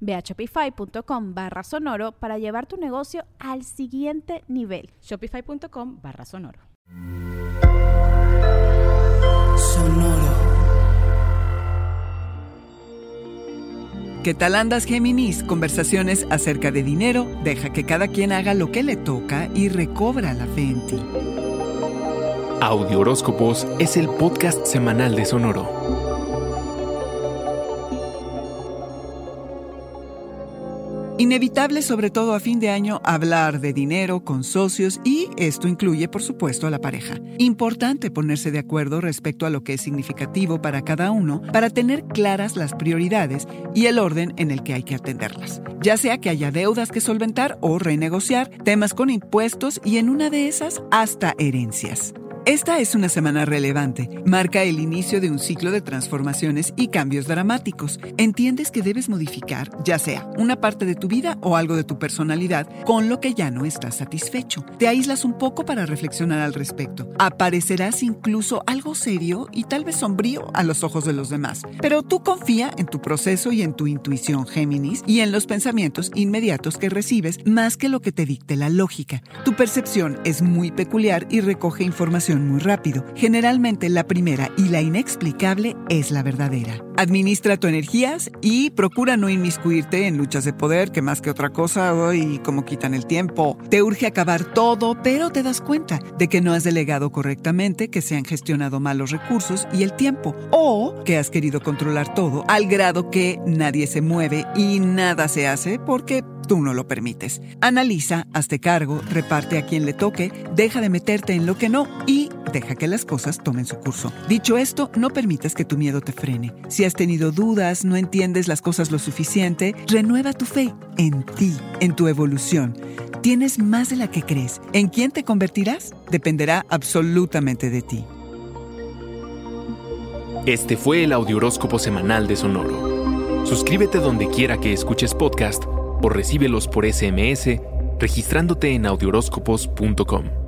Ve a shopify.com barra sonoro para llevar tu negocio al siguiente nivel. Shopify.com barra sonoro. Sonoro. ¿Qué tal andas, Géminis? Conversaciones acerca de dinero. Deja que cada quien haga lo que le toca y recobra la fe en ti. Audio Horóscopos es el podcast semanal de Sonoro. Inevitable, sobre todo a fin de año, hablar de dinero con socios y esto incluye, por supuesto, a la pareja. Importante ponerse de acuerdo respecto a lo que es significativo para cada uno para tener claras las prioridades y el orden en el que hay que atenderlas. Ya sea que haya deudas que solventar o renegociar, temas con impuestos y en una de esas hasta herencias. Esta es una semana relevante. Marca el inicio de un ciclo de transformaciones y cambios dramáticos. Entiendes que debes modificar, ya sea una parte de tu vida o algo de tu personalidad, con lo que ya no estás satisfecho. Te aíslas un poco para reflexionar al respecto. Aparecerás incluso algo serio y tal vez sombrío a los ojos de los demás. Pero tú confía en tu proceso y en tu intuición, Géminis, y en los pensamientos inmediatos que recibes más que lo que te dicte la lógica. Tu percepción es muy peculiar y recoge información muy rápido. Generalmente la primera y la inexplicable es la verdadera. Administra tu energías y procura no inmiscuirte en luchas de poder que más que otra cosa, hoy como quitan el tiempo. Te urge acabar todo, pero te das cuenta de que no has delegado correctamente, que se han gestionado mal los recursos y el tiempo, o que has querido controlar todo al grado que nadie se mueve y nada se hace porque tú no lo permites. Analiza, hazte cargo, reparte a quien le toque, deja de meterte en lo que no y deja que las cosas tomen su curso. Dicho esto, no permitas que tu miedo te frene. Si has tenido dudas, no entiendes las cosas lo suficiente, renueva tu fe en ti, en tu evolución. Tienes más de la que crees. ¿En quién te convertirás? Dependerá absolutamente de ti. Este fue el Audioróscopo Semanal de Sonoro. Suscríbete donde quiera que escuches podcast o recíbelos por SMS registrándote en audioróscopos.com.